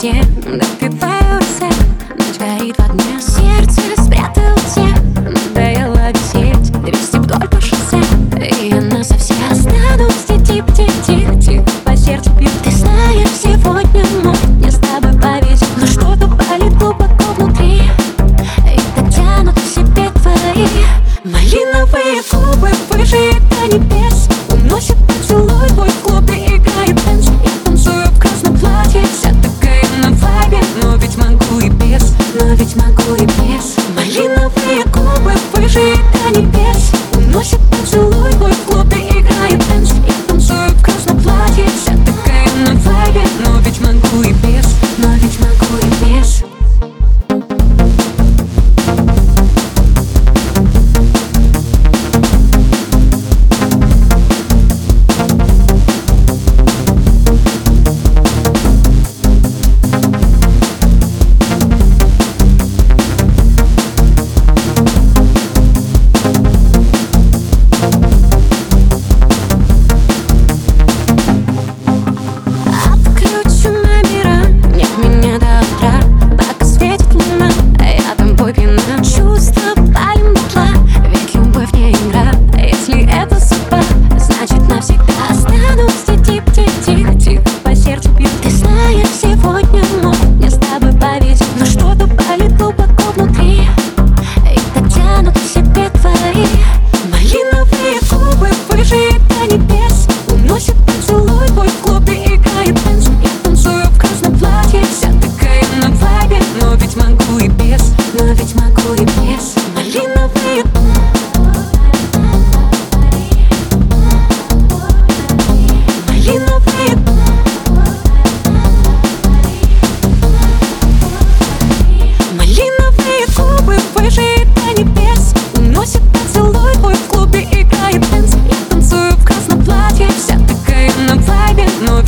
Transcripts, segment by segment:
дне Допиваю рецепт, ночь горит в огне Сердце спрятал все, надоело висеть Вести вдоль по шоссе, и она совсем Останусь, тип тип тип тип. По сердцу пью. Ты знаешь, сегодня мог мне с тобой повезет Но что-то болит глубоко внутри. И так тянут в себе твои малиновые губы You.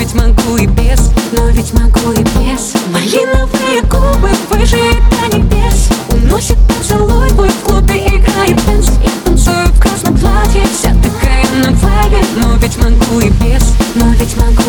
ведь могу и без Но ведь могу и без. Малиновые губы, вы же это небес. Уносит поцелуй твой в клубе играет дэнс и танцую в красном платье, вся такая на вайбе. Но ведь могу и без, но ведь могу